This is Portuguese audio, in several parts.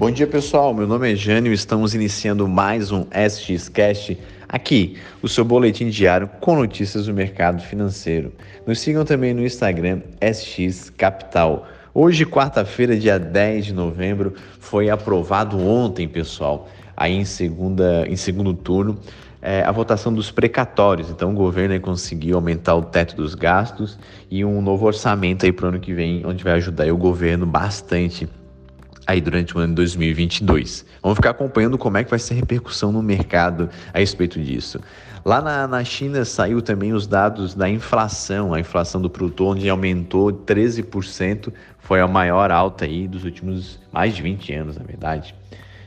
Bom dia pessoal, meu nome é Jânio estamos iniciando mais um SXCast aqui, o seu boletim diário com notícias do mercado financeiro. Nos sigam também no Instagram SX Capital. Hoje, quarta-feira, dia 10 de novembro, foi aprovado ontem, pessoal, aí em, segunda, em segundo turno, é, a votação dos precatórios. Então, o governo conseguiu aumentar o teto dos gastos e um novo orçamento aí para o ano que vem, onde vai ajudar o governo bastante aí durante o ano de 2022. Vamos ficar acompanhando como é que vai ser a repercussão no mercado a respeito disso. Lá na, na China saiu também os dados da inflação, a inflação do produtor, onde aumentou 13%, foi a maior alta aí dos últimos mais de 20 anos, na verdade.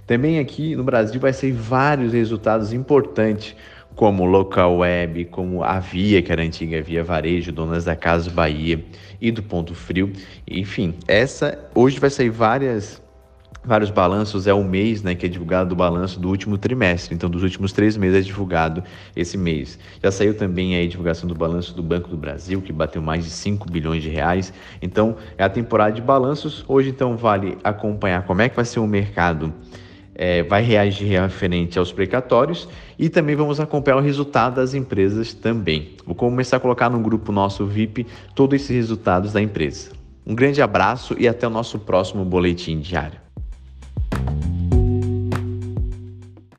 Também aqui no Brasil vai ser vários resultados importantes, como Local Web, como a Via, que era a antiga Via Varejo, Donas da Casa Bahia e do Ponto Frio. Enfim, essa hoje vai sair várias vários balanços é o mês né, que é divulgado o balanço do último trimestre, então dos últimos três meses é divulgado esse mês. Já saiu também a divulgação do balanço do Banco do Brasil, que bateu mais de 5 bilhões de reais. Então é a temporada de balanços. Hoje então vale acompanhar como é que vai ser o mercado. É, vai reagir referente aos precatórios e também vamos acompanhar o resultado das empresas também. Vou começar a colocar no grupo nosso VIP todos esses resultados da empresa. Um grande abraço e até o nosso próximo boletim diário.